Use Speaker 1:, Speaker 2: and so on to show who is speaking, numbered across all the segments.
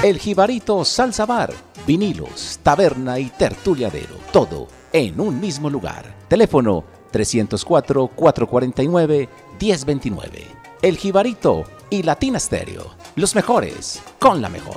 Speaker 1: El Jibarito Salsa Bar, vinilos, taberna y tertuliadero, todo en un mismo lugar. Teléfono 304-449-1029. El Jibarito y Latina Stereo, los mejores con la mejor.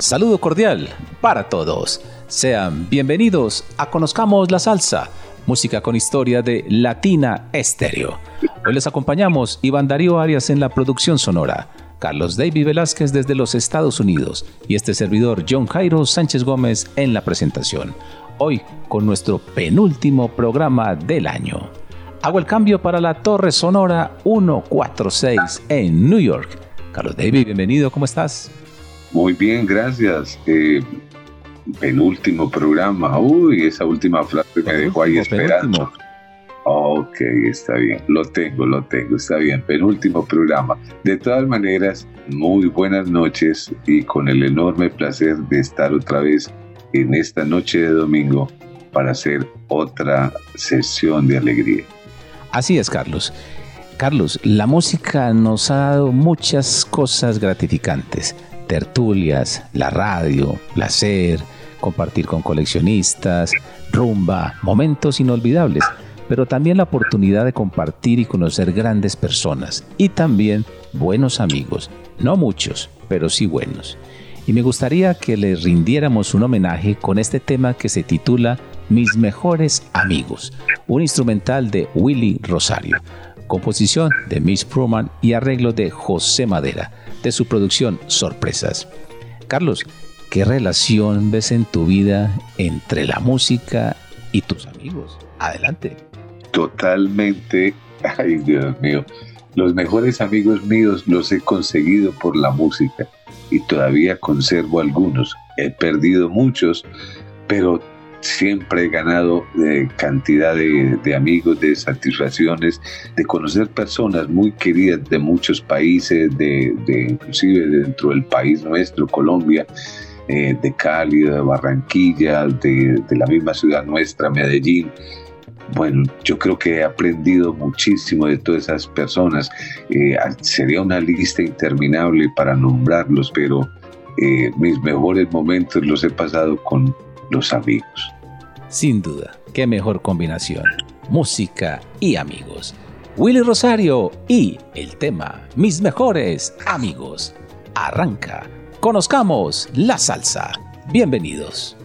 Speaker 1: Saludo cordial para todos. Sean bienvenidos a Conozcamos la Salsa, música con historia de Latina Estéreo. Hoy les acompañamos Iván Darío Arias en la producción sonora, Carlos David Velázquez desde los Estados Unidos y este servidor John Jairo Sánchez Gómez en la presentación. Hoy con nuestro penúltimo programa del año. Hago el cambio para la Torre Sonora 146 en New York. Carlos David, bienvenido, ¿cómo estás?
Speaker 2: Muy bien, gracias. Eh, penúltimo programa. Uy, esa última frase me dejó ahí esperando. Ok, está bien. Lo tengo, lo tengo. Está bien. Penúltimo programa. De todas maneras, muy buenas noches y con el enorme placer de estar otra vez en esta noche de domingo para hacer otra sesión de alegría.
Speaker 1: Así es, Carlos. Carlos, la música nos ha dado muchas cosas gratificantes tertulias, la radio, placer, compartir con coleccionistas, rumba, momentos inolvidables, pero también la oportunidad de compartir y conocer grandes personas y también buenos amigos, no muchos, pero sí buenos. Y me gustaría que le rindiéramos un homenaje con este tema que se titula Mis mejores amigos, un instrumental de Willy Rosario, composición de Miss Pruman y arreglo de José Madera de su producción Sorpresas. Carlos, ¿qué relación ves en tu vida entre la música y tus amigos? Adelante.
Speaker 2: Totalmente, ay Dios mío, los mejores amigos míos los he conseguido por la música y todavía conservo algunos. He perdido muchos, pero siempre he ganado eh, cantidad de, amigos, de satisfacciones, de conocer personas muy queridas de muchos países, de, inclusive dentro del país nuestro, Colombia, eh, de Cali, de Barranquilla, de, la misma ciudad nuestra, Medellín. Bueno, yo creo que he aprendido muchísimo de todas esas personas. Eh, sería una lista interminable para nombrarlos, pero mis mejores momentos los he pasado con los amigos.
Speaker 1: Sin duda, qué mejor combinación. Música y amigos. Willy Rosario y el tema Mis mejores amigos. Arranca. Conozcamos la salsa. Bienvenidos.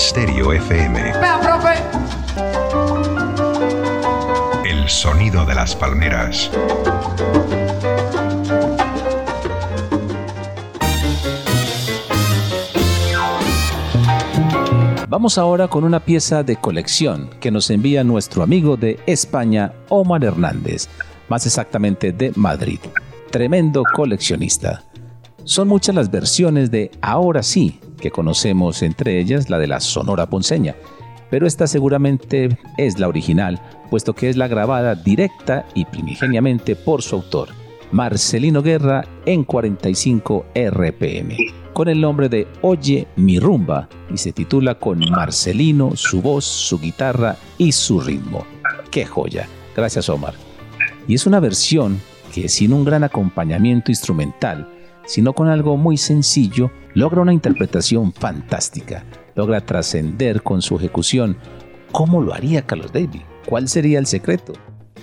Speaker 3: Stereo FM.
Speaker 4: Vea, profe.
Speaker 3: El sonido de las palmeras.
Speaker 5: Vamos ahora con una pieza de colección que nos envía nuestro amigo de España, Omar Hernández, más exactamente de Madrid. Tremendo coleccionista. Son muchas las versiones de Ahora sí que conocemos, entre ellas la de la Sonora Ponceña, pero esta seguramente es la original, puesto que es la grabada directa y primigeniamente por su autor, Marcelino Guerra en 45 RPM con el nombre de Oye mi rumba y se titula con Marcelino, su voz, su guitarra y su ritmo. ¡Qué joya! Gracias Omar. Y es una versión que sin un gran acompañamiento instrumental, sino con algo muy sencillo, logra una interpretación fantástica, logra trascender con su ejecución. ¿Cómo lo haría Carlos David? ¿Cuál sería el secreto?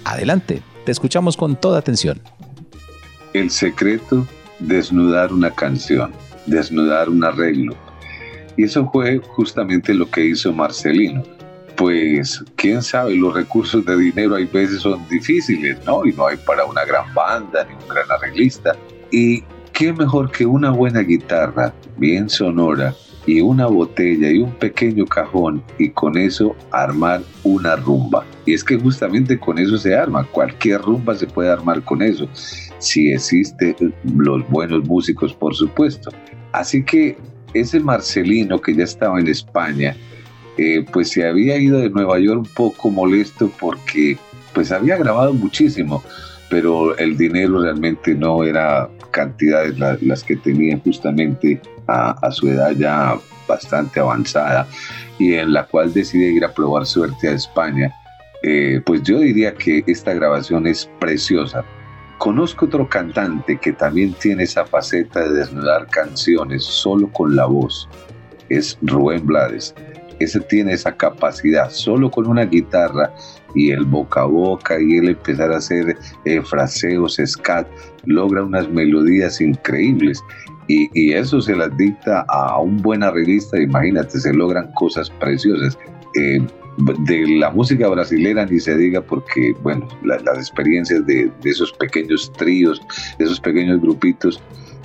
Speaker 5: Adelante, te escuchamos con toda atención.
Speaker 2: El secreto, desnudar una canción desnudar un arreglo. Y eso fue justamente lo que hizo Marcelino. Pues quién sabe, los recursos de dinero hay veces son difíciles, ¿no? Y no hay para una gran banda ni un gran arreglista. Y qué mejor que una buena guitarra, bien sonora, y una botella y un pequeño cajón y con eso armar una rumba. Y es que justamente con eso se arma, cualquier rumba se puede armar con eso, si existen los buenos músicos por supuesto. Así que ese Marcelino que ya estaba en España, eh, pues se había ido de Nueva York un poco molesto porque pues había grabado muchísimo, pero el dinero realmente no era cantidades las que tenía justamente a, su edad ya bastante avanzada y en la cual decide ir a probar suerte a España. Eh, pues yo diría que esta grabación es preciosa, Conozco otro cantante que también tiene esa faceta de desnudar canciones solo con la voz. Es Rubén Blades. Ese tiene esa capacidad solo con una guitarra y el boca a boca y él empezar a hacer eh, fraseos, scat, logra unas melodías increíbles. Y, eso se las dicta a un buen arreglista, imagínate, se logran cosas preciosas. Eh, de la música brasilera ni se diga porque, bueno, las experiencias de, esos pequeños tríos, de esos pequeños grupitos,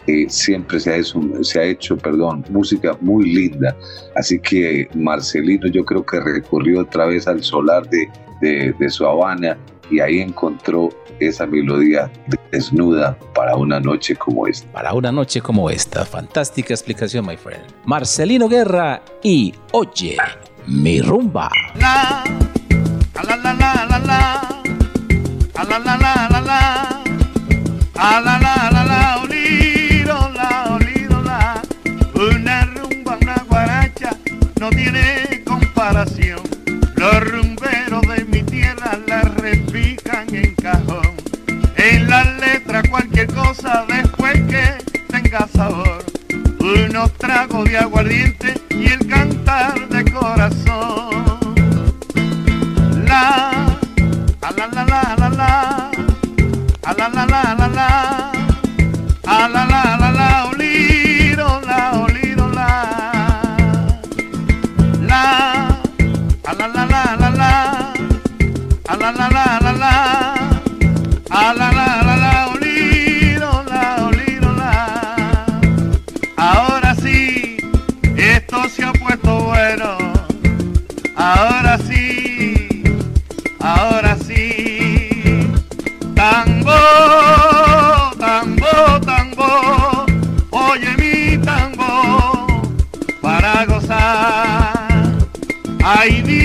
Speaker 2: eh, siempre se ha, hecho, se ha hecho perdón, música muy linda. Así que Marcelino yo creo que recurrió otra vez al solar de, de su Habana y ahí encontró esa melodía desnuda para una noche como esta.
Speaker 5: Para una noche como esta. Fantástica explicación, my friend. Marcelino Guerra y Oye mi rumba. La, la, la, la, la, la, la, la, la, la, la, a la, la, la, la, no tiene comparación. Los rumberos de mi tierra la repican en cajón. En la letra cualquier cosa después que tenga sabor. Unos tragos de aguardiente y el cantar de corazón. La, a la la la la la, la, Ay Dios,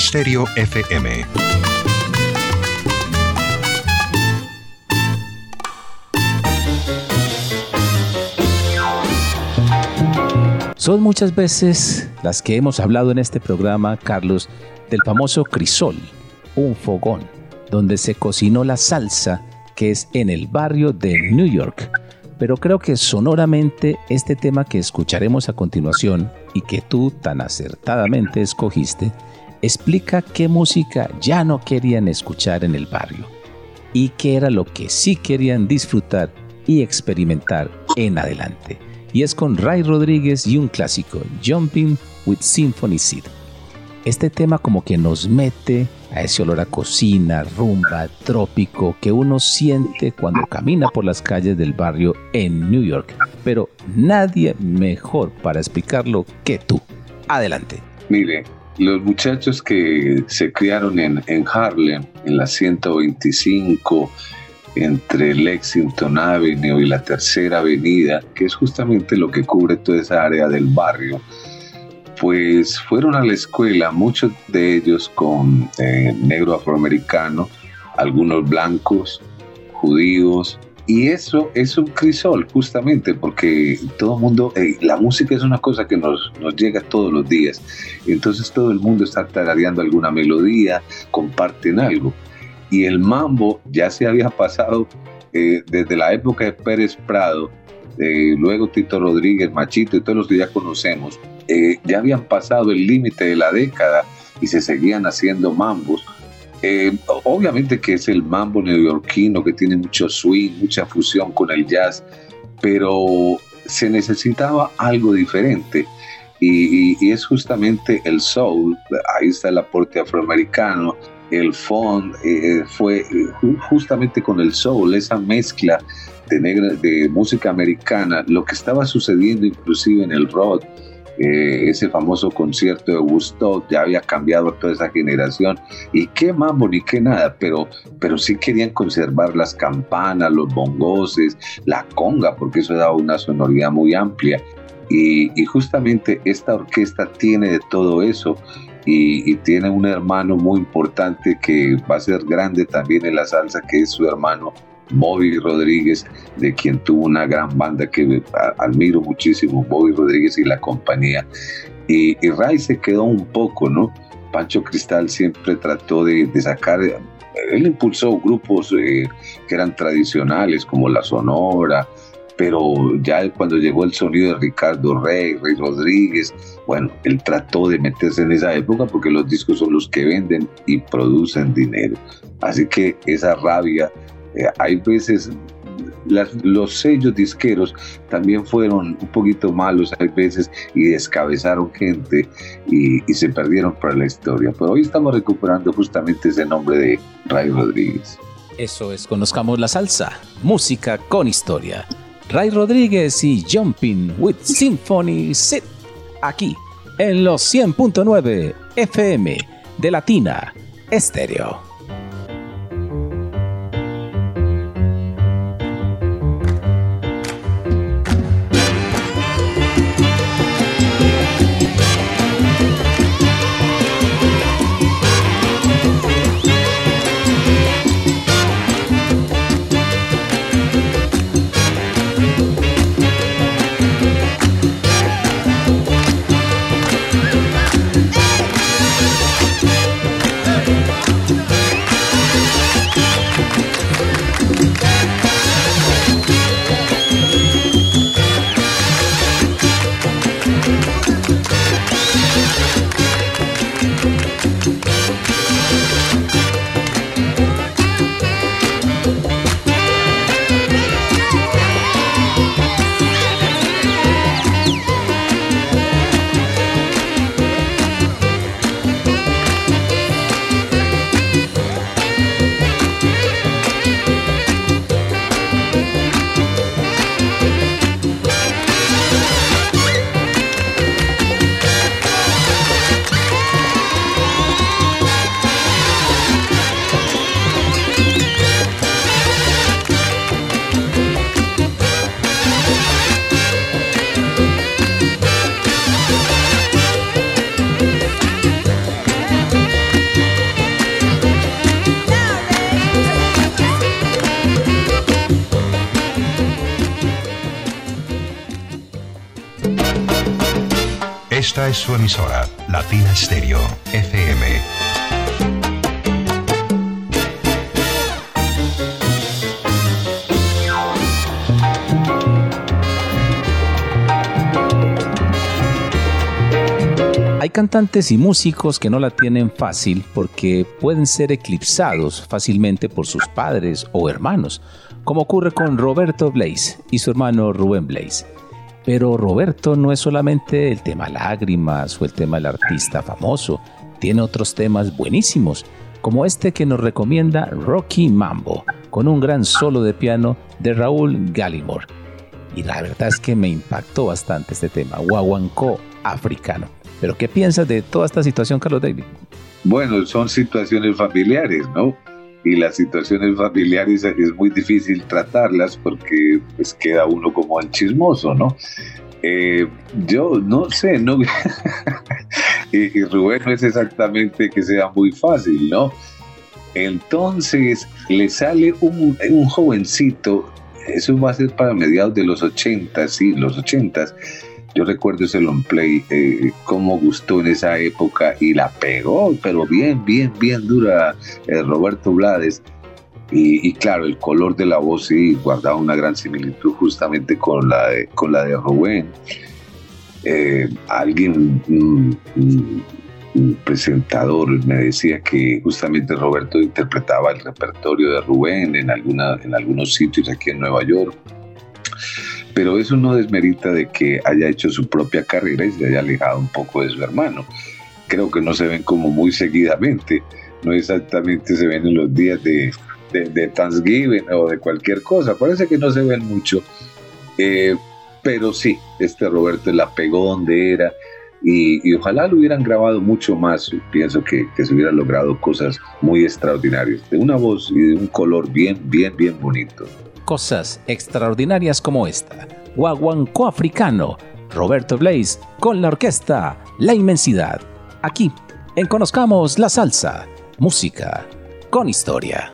Speaker 3: Stereo FM.
Speaker 1: Son muchas veces las que hemos hablado en este programa, Carlos, del famoso crisol, un fogón, donde se cocinó la salsa que es en el barrio de New York. Pero creo que sonoramente este tema que escucharemos a continuación y que tú tan acertadamente escogiste, explica qué música ya no querían escuchar en el barrio y qué era lo que sí querían disfrutar y experimentar en adelante y es con Ray Rodríguez y un clásico, Jumping with Symphony Seed. Este tema como que nos mete a ese olor a cocina, rumba, trópico que uno siente cuando camina por las calles del barrio en New York. Pero nadie mejor para explicarlo que tú. Adelante.
Speaker 2: Mire, los muchachos que se criaron en, Harlem, en la 125, entre Lexington Avenue y la Tercera Avenida, que es justamente lo que cubre toda esa área del barrio, pues fueron a la escuela, muchos de ellos con eh, negro afroamericano, algunos blancos, judíos, y eso es un crisol justamente porque todo el mundo, la música es una cosa que nos, nos llega todos los días, entonces todo el mundo está tarareando alguna melodía, comparten algo y el mambo ya se había pasado eh, desde la época de Pérez Prado, eh, luego Tito Rodríguez, Machito y todos los que ya conocemos, eh, ya habían pasado el límite de la década y se seguían haciendo mambos. Obviamente que es el mambo neoyorquino que tiene mucho swing, mucha fusión con el jazz, pero se necesitaba algo diferente. y, es justamente el soul, ahí está el aporte afroamericano, el funk eh, fue eh, justamente con el soul, esa mezcla de, negra, de música americana, lo que estaba sucediendo inclusive en el rock, eh, ese famoso concierto de Woodstock ya había cambiado toda esa generación y qué mambo ni qué nada, pero, pero sí querían conservar las campanas, los bongoses, la conga, porque eso daba una sonoridad muy amplia. Y, y justamente esta orquesta tiene de todo eso y, tiene un hermano muy importante que va a ser grande también en la salsa, que es su hermano Bobby Rodríguez, de quien tuvo una gran banda que admiro muchísimo, Bobby Rodríguez y la compañía. Y, Ray se quedó un poco, ¿no? Pancho Cristal siempre trató de, sacar, él impulsó grupos eh, que eran tradicionales como La Sonora, pero ya cuando llegó el sonido de Ricardo Rey, Rey Rodríguez, bueno, él trató de meterse en esa época porque los discos son los que venden y producen dinero. Así que esa rabia, eh, hay veces los sellos disqueros también fueron un poquito malos hay veces y descabezaron gente y, se perdieron para la historia. Pero hoy estamos recuperando justamente ese nombre de Ray Rodríguez.
Speaker 1: Eso es, conozcamos la salsa, música con historia. Ray Rodríguez y Jumping with Symphony Sit, aquí en los 100.9 FM de Latina Estéreo.
Speaker 3: Su emisora, Latina Stereo, FM.
Speaker 5: Hay cantantes y músicos que no la tienen fácil porque pueden ser eclipsados fácilmente por sus padres o hermanos, como ocurre con Roberto Blaze y su hermano Rubén Blaze. Pero Roberto no es solamente el tema lágrimas o el tema del artista famoso, tiene otros temas buenísimos, como este que nos recomienda Rocky Mambo, con un gran solo de piano de Raúl Gallimore. Y la verdad es que me impactó bastante este tema, guaguancó africano. Pero ¿qué piensas de toda esta situación, Carlos David?
Speaker 2: Bueno, son situaciones familiares, ¿no? Y las situaciones familiares es muy difícil tratarlas porque pues queda uno como el chismoso, ¿no? Eh, yo no sé, no y, Rubén no es exactamente que sea muy fácil, ¿no? Entonces le sale un, un jovencito, eso va a ser para mediados de los 80, sí, los 80 yo recuerdo ese long play, eh, cómo gustó en esa época y la pegó, pero bien, bien, bien dura eh, Roberto Blades. Y, claro, el color de la voz sí guardaba una gran similitud justamente con la de, con la de Rubén. Eh, alguien, un, presentador, me decía que justamente Roberto interpretaba el repertorio de Rubén en, alguna, en algunos sitios aquí en Nueva York pero eso no desmerita de que haya hecho su propia carrera y se haya alejado un poco de su hermano. Creo que no se ven como muy seguidamente, no exactamente se ven en los días de, de, Thanksgiving o de cualquier cosa, parece que no se ven mucho, eh, pero sí, este Roberto la pegó donde era y, ojalá lo hubieran grabado mucho más, pienso que, que se hubieran logrado cosas muy extraordinarias, de una voz y de un color bien, bien, bien bonito
Speaker 5: cosas extraordinarias como esta. Guaguancó africano, Roberto Blaze con la orquesta La Inmensidad. Aquí, en Conozcamos la Salsa, música con historia.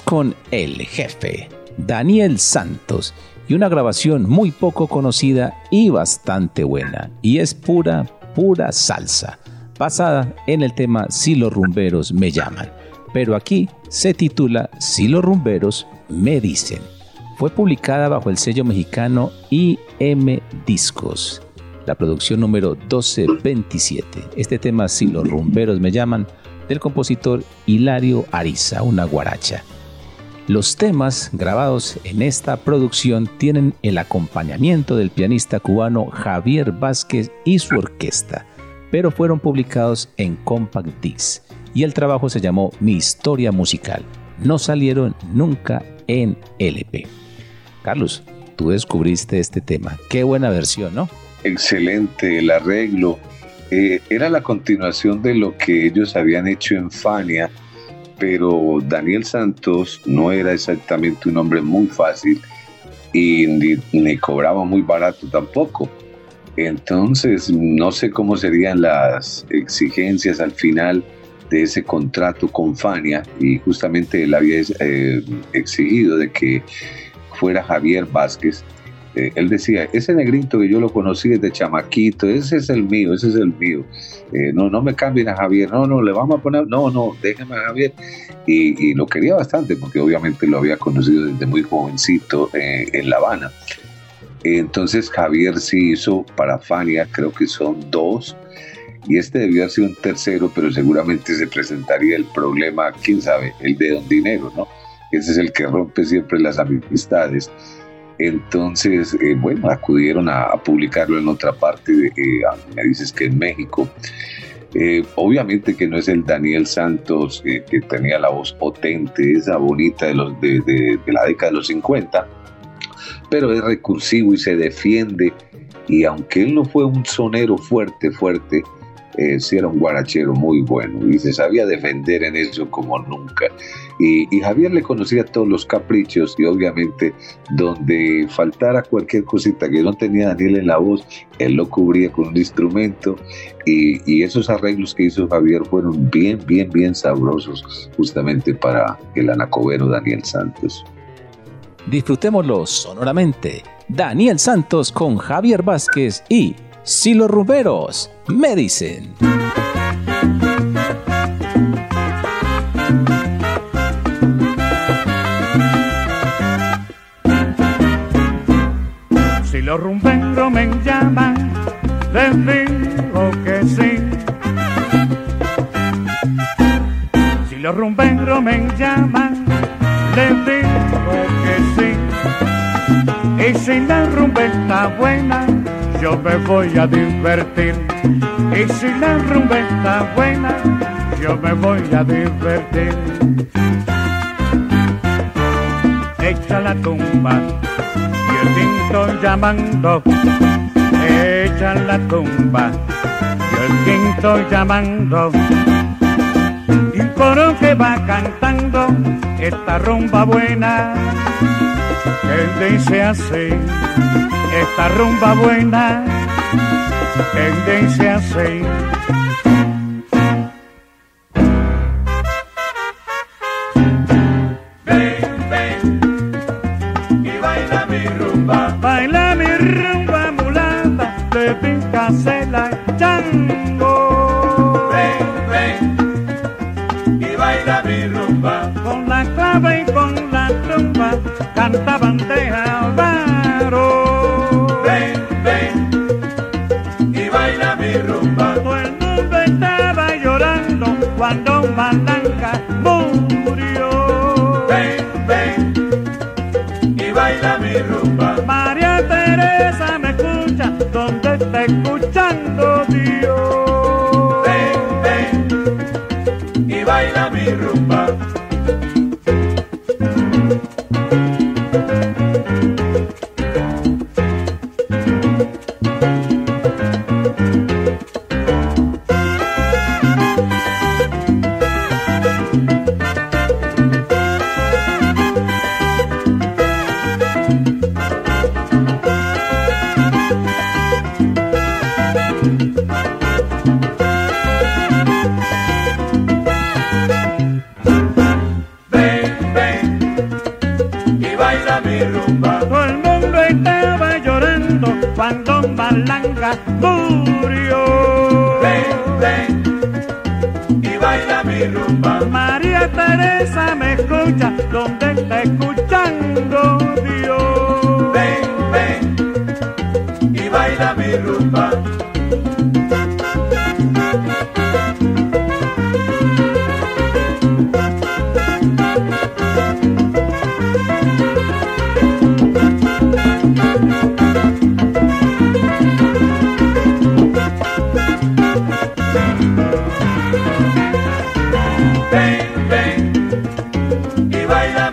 Speaker 6: Con el
Speaker 1: jefe, Daniel Santos, y una grabación muy poco conocida y bastante buena. Y es pura, pura salsa, basada en el tema Si los rumberos me llaman. Pero aquí se titula Si los rumberos me dicen. Fue publicada bajo el sello mexicano IM Discos, la producción número 1227. Este tema Si los rumberos me llaman del compositor Hilario Ariza, una guaracha. Los temas grabados en esta producción tienen el acompañamiento del pianista cubano Javier Vázquez y su orquesta, pero fueron publicados en Compact Disc y el trabajo se llamó Mi Historia Musical. No salieron nunca en LP. Carlos, tú descubriste este tema. Qué buena versión, ¿no?
Speaker 2: Excelente el arreglo. Eh, era la continuación de lo que ellos habían hecho en Fania, pero Daniel Santos no era exactamente un hombre muy fácil y ni, ni cobraba muy barato tampoco. Entonces, no sé cómo serían las exigencias al final de ese contrato con Fania y justamente él había eh, exigido de que fuera Javier Vázquez. Eh, él decía, ese negrito que yo lo conocí desde chamaquito, ese es el mío, ese es el mío. Eh, no, no me cambien a Javier, no, no, le vamos a poner, no, no, déjeme a Javier. Y, lo quería bastante porque obviamente lo había conocido desde muy jovencito en La Habana. Entonces Javier sí hizo para Fania, creo que son dos, y este debió haber sido un tercero, pero seguramente se presentaría el problema, quién sabe, el de Don Dinero, ¿no? Ese es el que rompe siempre las amistades. Entonces, eh, bueno, acudieron a, publicarlo en otra parte, de, eh, me dices que en México. Eh, obviamente que no es el Daniel Santos que tenía la voz potente, esa bonita de, de la década de los 50, pero es recursivo y se defiende. Y aunque él no fue un sonero fuerte, fuerte, eh, era un guarachero muy bueno y se sabía defender en eso como nunca. Y, y, Javier le conocía todos los caprichos y obviamente donde faltara cualquier cosita que no tenía Daniel en la voz, él lo cubría con un instrumento y, y esos arreglos que hizo Javier fueron bien, bien, bien sabrosos justamente para el anacobero Daniel Santos.
Speaker 1: Disfrutémoslo sonoramente. Daniel Santos con Javier Vázquez y Si los rumberos me dicen.
Speaker 7: Si los rumberos me llaman, les digo que sí. Si los rumberos me llaman, les digo que sí. Y si la rumba está buena, yo me voy a divertir. Y si la rumba está buena, yo me voy a divertir. Echa la tumba, yo te estoy llamando. Echa la tumba, yo te estoy llamando. Y un coro que va cantando esta rumba buena que dice así, esta rumba buena, ven, y baila mi rumba, baila mi rumba mulata, de pincasela y chango. Ven, ven, y baila mi rumba, con la clave y con cuando Malanga murió.
Speaker 6: Ven, ven y baila mi rumba.
Speaker 7: María Teresa me escucha, donde está escuchando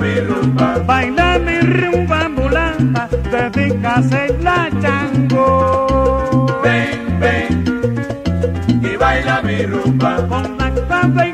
Speaker 6: mi rumba. Baila mi rumba
Speaker 7: ambulanta, dedícase la chango.
Speaker 6: Ven, ven y baila mi rumba.
Speaker 7: Con la clave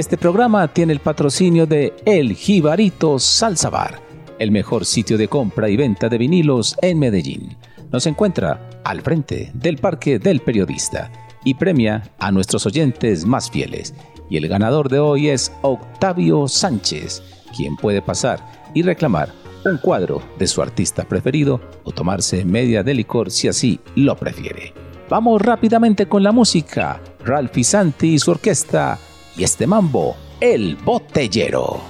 Speaker 1: Este programa tiene el patrocinio de El Jibarito Salsa Bar, el mejor sitio de compra y venta de vinilos en Medellín. Nos encuentra al frente del Parque del Periodista y premia a nuestros oyentes más fieles. Y el ganador de hoy es Octavio Sánchez, quien puede pasar y reclamar un cuadro de su artista preferido o tomarse media de licor si así lo prefiere. Vamos rápidamente con la música. Ralph Santi y su orquesta y este mambo, El Botellero.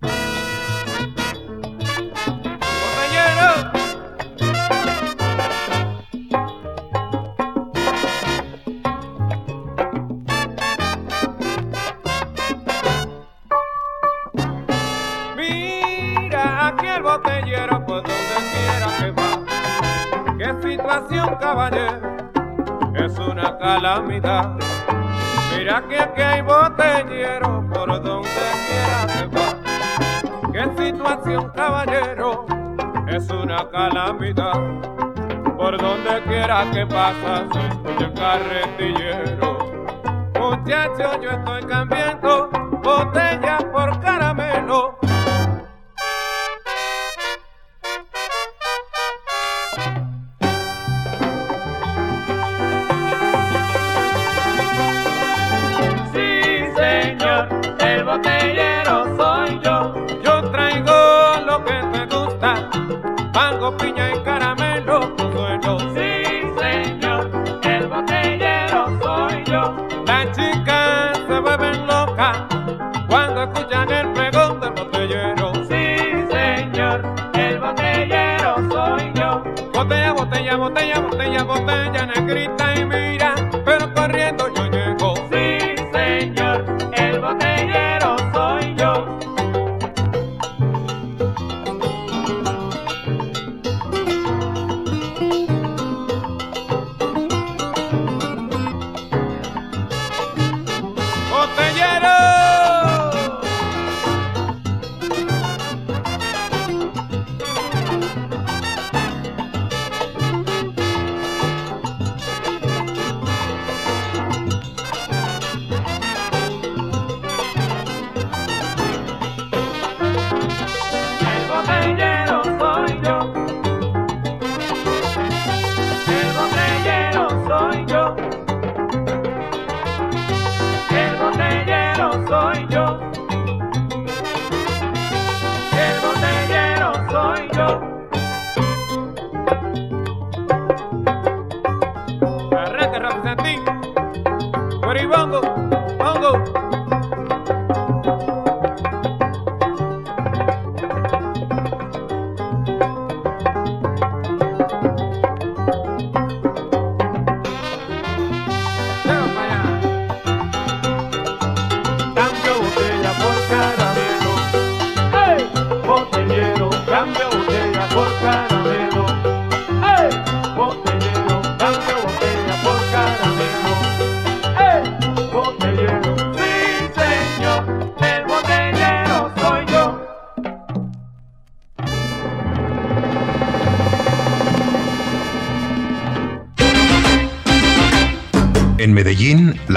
Speaker 8: Calamidad. Mira que aquí hay botellero por donde quiera que va. Qué situación, caballero, es una calamidad. Por donde quiera que pasa se escucha el carretillero. Muchachos, yo estoy cambiando botella por caramelo. Botella, botella,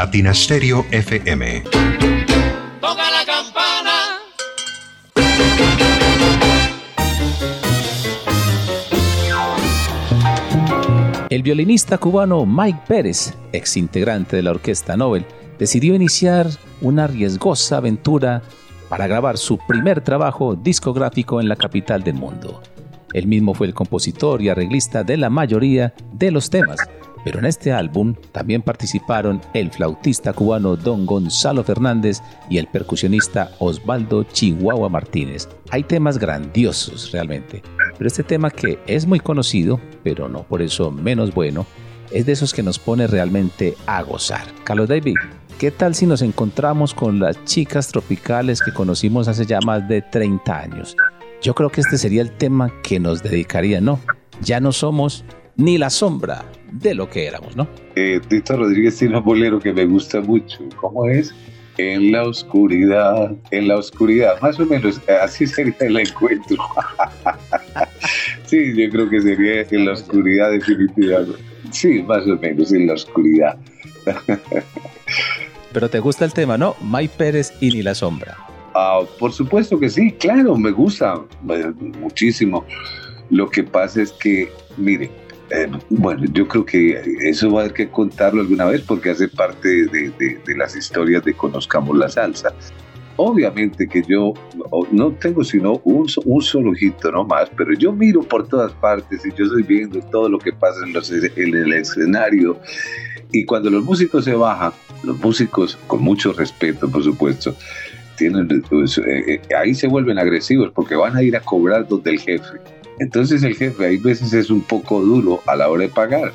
Speaker 3: Medellín, Latina Stereo FM.
Speaker 8: Toca la campana.
Speaker 1: El violinista cubano Mike Pérez, ex integrante de la Orquesta Nobel, decidió iniciar una riesgosa aventura para grabar su primer trabajo discográfico en la capital del mundo. Él mismo fue el compositor y arreglista de la mayoría de los temas, pero en este álbum también participaron el flautista cubano Don Gonzalo Fernández y el percusionista Osvaldo Chihuahua Martínez. Hay temas grandiosos realmente, pero este tema que es muy conocido, pero no por eso menos bueno, es de esos que nos pone realmente a gozar. Carlos David, ¿qué tal si nos encontramos con las chicas tropicales que conocimos hace ya más de 30 años? Yo creo que este sería el tema que nos dedicaría, ¿no? Ya no somos ni la sombra de lo que éramos, ¿no?
Speaker 2: Eh, Tito Rodríguez tiene un bolero que me gusta mucho. ¿Cómo es? En la oscuridad, en la oscuridad, más o menos así sería el encuentro. sí, yo creo que sería en la oscuridad definitivamente. Sí, más o menos en la oscuridad.
Speaker 1: Pero te gusta el tema, ¿no? May Pérez y Ni la Sombra.
Speaker 2: Ah, por supuesto que sí, claro, me gusta eh, muchísimo. Lo que pasa es que, mire, eh, bueno, yo creo que eso va a haber que contarlo alguna vez porque hace parte de, las historias de Conozcamos la Salsa. Obviamente que yo no tengo sino un, un solo ojito no más, pero yo miro por todas partes y yo estoy viendo todo lo que pasa en, los, en el escenario. Y cuando los músicos se bajan, los músicos, con mucho respeto, por supuesto, tienen, pues, eh, eh, ahí se vuelven agresivos porque van a ir a cobrar donde el jefe entonces el jefe hay veces es un poco duro a la hora de pagar.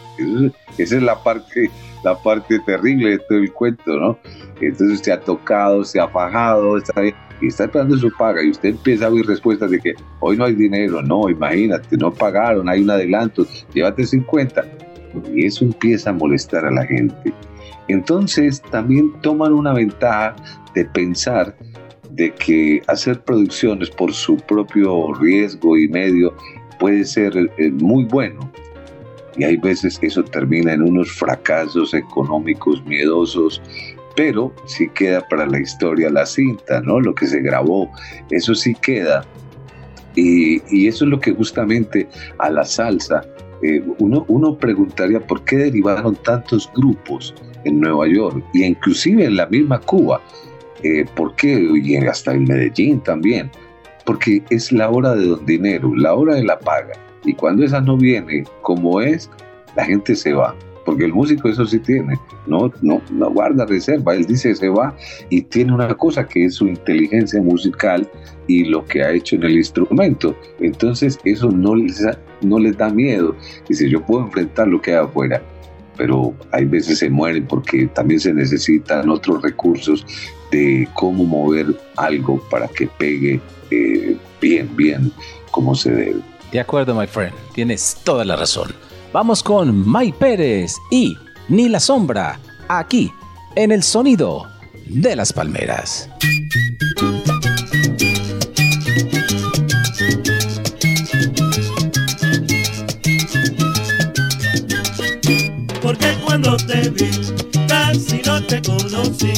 Speaker 2: esa es la parte, la parte terrible de todo el cuento, ¿no? Entonces se ha tocado, se ha fajado, está, y está esperando su paga y usted empieza a oír respuestas de que hoy no hay dinero, no, imagínate, no pagaron, hay un adelanto, llévate 50. Y eso empieza a molestar a la gente. Entonces también toman una ventaja de pensar de que hacer producciones por su propio riesgo y medio puede ser eh, muy bueno. Y hay veces eso termina en unos fracasos económicos miedosos, pero sí queda para la historia la cinta, ¿no? Lo que se grabó, eso sí queda. Y, eso es lo que justamente a la salsa, eh, uno, uno preguntaría por qué derivaron tantos grupos en Nueva York y inclusive en la misma Cuba eh, ¿Por qué? Y hasta en Medellín también. Porque es la hora de don dinero, la hora de la paga. Y cuando esa no viene como es, la gente se va. Porque el músico eso sí tiene, no, no, guarda reserva, él dice se va y tiene una cosa que es su inteligencia musical y lo que ha hecho en el instrumento. Entonces eso no les, no les da miedo. Dice, yo puedo enfrentar lo que hay afuera pero hay veces se mueren porque también se necesitan otros recursos de cómo mover algo para que pegue eh, bien, bien como se debe.
Speaker 1: De acuerdo, my friend, tienes toda la razón. Vamos con Mike Pérez y Ni la Sombra, aquí, en el sonido de las palmeras.
Speaker 9: Porque cuando te vi, casi no te conocí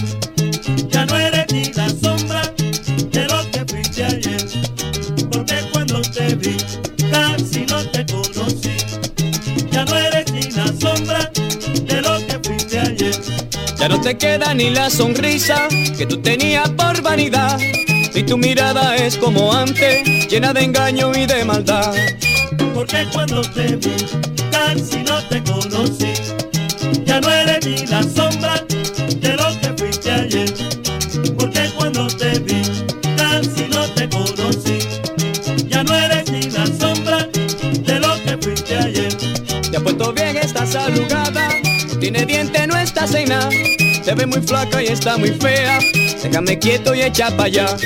Speaker 9: Ya no te
Speaker 10: queda ni la sonrisa que tú tenías por vanidad. Y tu mirada es como antes, llena de engaño y de maldad.
Speaker 9: Porque cuando te vi, casi no te conocí. Ya no eres ni la sombra de lo que fuiste ayer porque cuando te vi casi no te conocí. Ya no eres ni la sombra de lo que fuiste ayer.
Speaker 10: Ya puesto bien estás arrugada, no tiene diente, nada. Se ve muy flaca y está muy fea, déjame quieto y echa para allá.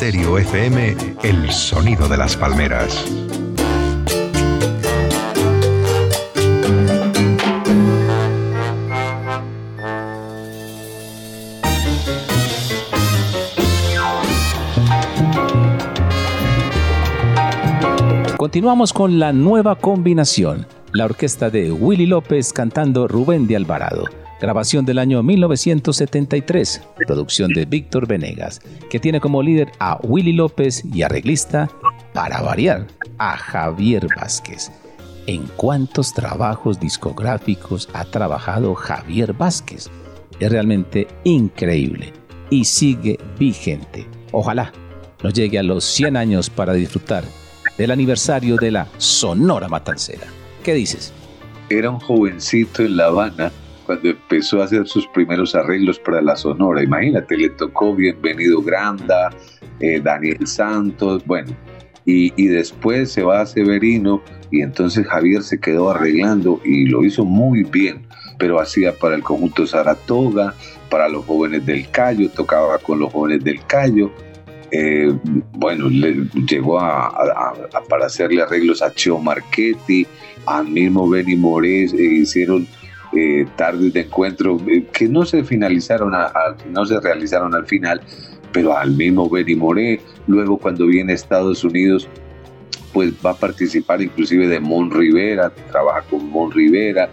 Speaker 3: Stereo FM, el sonido de las palmeras.
Speaker 1: Continuamos con la nueva combinación, la orquesta de Willy López cantando Rubén de Alvarado, grabación del año 1973, producción de Víctor Venegas, que tiene como líder a Willy López y arreglista, para variar, a Javier Vázquez. ¿En cuántos trabajos discográficos ha trabajado Javier Vázquez? Es realmente increíble y sigue vigente. Ojalá nos llegue a los 100 años para disfrutar del aniversario de la Sonora Matancera. ¿Qué dices?
Speaker 2: Era un jovencito en La Habana cuando empezó a hacer sus primeros arreglos para la Sonora. Imagínate, le tocó Bienvenido Granda, eh, Daniel Santos, bueno, y, y, después se va a Severino y entonces Javier se quedó arreglando y lo hizo muy bien, pero hacía para el conjunto Saratoga, para los jóvenes del Cayo, tocaba con los jóvenes del Cayo eh, bueno, le, llegó a, para hacerle arreglos a Cheo Marchetti, al mismo Benny Moré, eh, hicieron eh, tardes de encuentro que no se finalizaron, no se realizaron al final, pero al mismo Benny Moré, luego cuando viene a Estados Unidos pues va a participar inclusive de Mon Rivera, trabaja con Mon Rivera,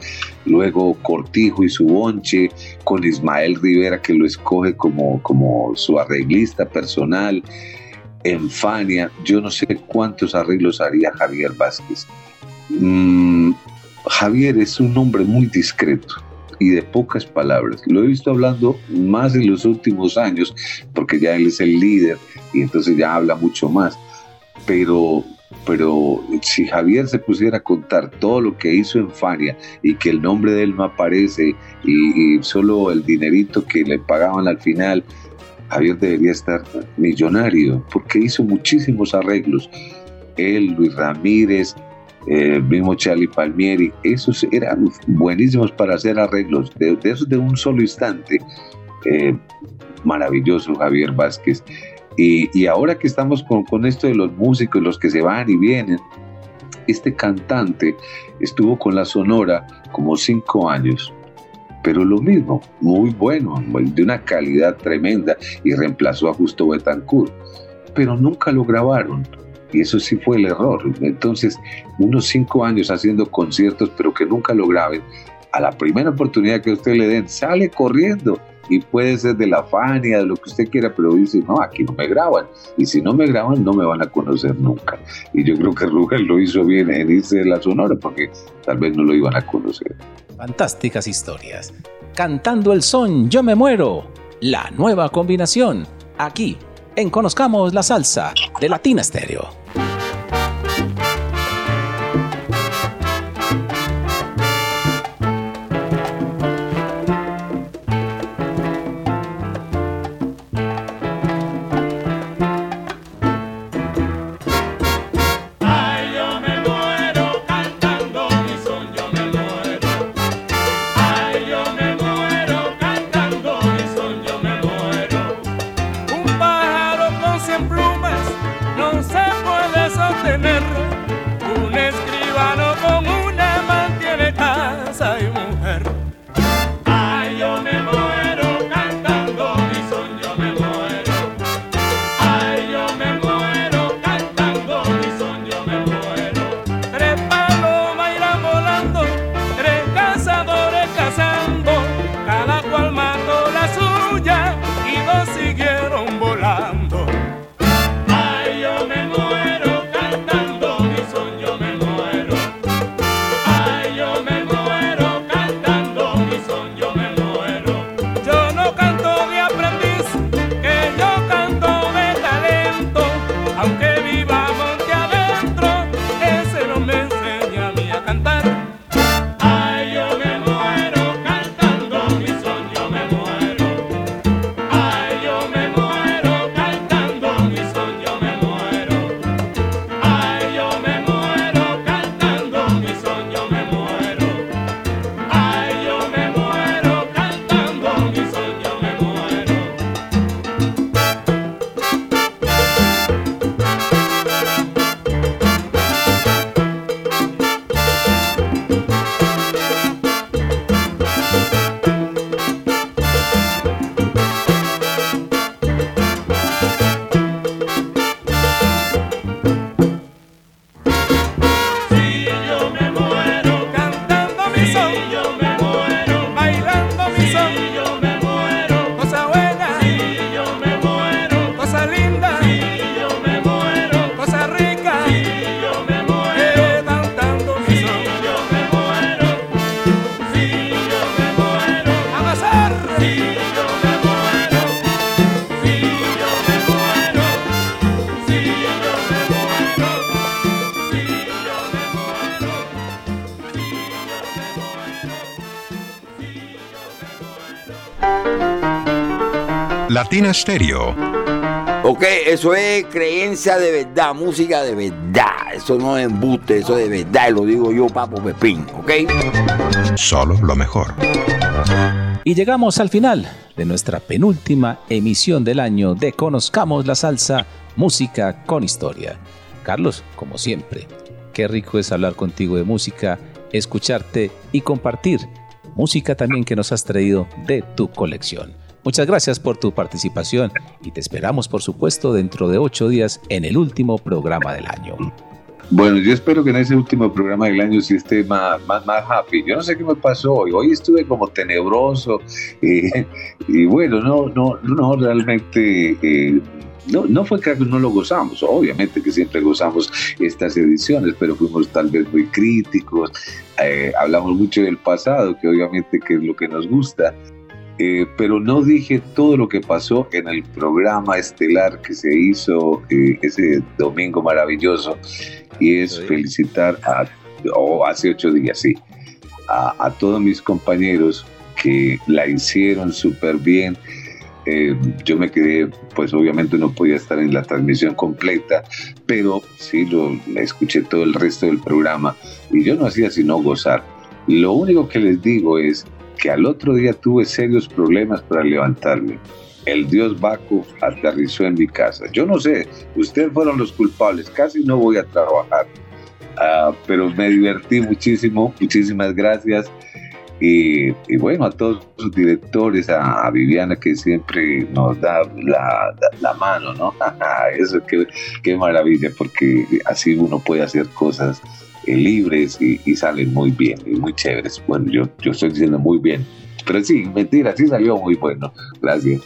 Speaker 2: luego Cortijo y su bonche, con Ismael Rivera que lo escoge como, como su arreglista personal, en Fania, yo no sé cuántos arreglos haría Javier Vázquez. Mm, Javier es un hombre muy discreto y de pocas palabras. Lo he visto hablando más en los últimos años, porque ya él es el líder y entonces ya habla mucho más. Pero pero si Javier se pusiera a contar todo lo que hizo en Fania y que el nombre de él no aparece y, solo el dinerito que le pagaban al final, Javier debería estar millonario porque hizo muchísimos arreglos. Él, Luis Ramírez, el mismo Charlie Palmieri, esos eran buenísimos para hacer arreglos, de, esos de un solo instante. Eh, maravilloso Javier Vázquez. Y, ahora que estamos con, esto de los músicos, los que se van y vienen, este cantante estuvo con la Sonora como cinco años, pero lo mismo, muy bueno, de una calidad tremenda y reemplazó a Justo Betancourt, pero nunca lo grabaron. Y eso sí fue el error. Entonces, unos cinco años haciendo conciertos, pero que nunca lo graben, a la primera oportunidad que usted le den, sale corriendo y puede ser de la Fania, de lo que usted quiera, pero dice, no, aquí no me graban. Y si no me graban, no me van a conocer nunca. Y yo creo que Rubén lo hizo bien en irse de la Sonora, porque tal vez no lo iban a conocer.
Speaker 1: Fantásticas historias. Cantando el son, yo me muero. La nueva combinación. Aquí, en Conozcamos la Salsa, de Latina Stereo.
Speaker 3: Latina Stereo.
Speaker 11: Ok, eso es creencia de verdad, música de verdad. Eso no es embuste, eso es de verdad. Y lo digo yo, Papo Pepín, ¿ok?
Speaker 3: Solo lo mejor.
Speaker 1: Y llegamos al final de nuestra penúltima emisión del año de Conozcamos la Salsa, Música con Historia. Carlos, como siempre, qué rico es hablar contigo de música, escucharte y compartir música también que nos has traído de tu colección. Muchas gracias por tu participación y te esperamos, por supuesto, dentro de ocho días en el último programa del año.
Speaker 2: Bueno, yo espero que en ese último programa del año sí esté más, más, más happy. Yo no sé qué me pasó hoy. Hoy estuve como tenebroso y, bueno, no, no, no, realmente eh, no, no fue que no lo gozamos, obviamente que siempre gozamos estas ediciones, pero fuimos tal vez muy críticos, eh, hablamos mucho del pasado, que obviamente que es lo que nos gusta, eh, pero no dije todo lo que pasó en el programa estelar que se hizo eh, ese domingo maravilloso y es felicitar a, o hace ocho días, sí, a, a todos mis compañeros que la hicieron súper bien. Eh, yo me quedé, pues obviamente no podía estar en la transmisión completa, pero sí lo escuché todo el resto del programa y yo no hacía sino gozar. Lo único que les digo es que al otro día tuve serios problemas para levantarme. El dios Baco aterrizó en mi casa. Yo no sé, ustedes fueron los culpables, casi no voy a trabajar, Ah, pero me divertí muchísimo, muchísimas gracias. Y, y bueno, a todos los directores, a, a Viviana que siempre nos da la, la- la mano, ¿no? Eso qué, qué maravilla, porque así uno puede hacer cosas libres y, salen muy bien y muy chéveres. Bueno, yo, yo estoy diciendo muy bien, pero sí, mentira, sí salió muy bueno. Gracias.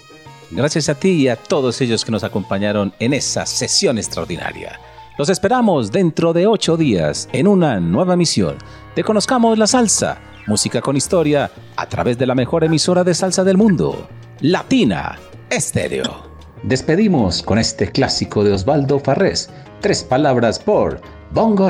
Speaker 1: Gracias a ti y a todos ellos que nos acompañaron en esa sesión extraordinaria. Los esperamos dentro de ocho días en una nueva misión de Conozcamos la Salsa, música con historia, a través de la mejor emisora de salsa del mundo, Latina Estéreo. Despedimos con este clásico de Osvaldo Farrés, tres palabras por Bongo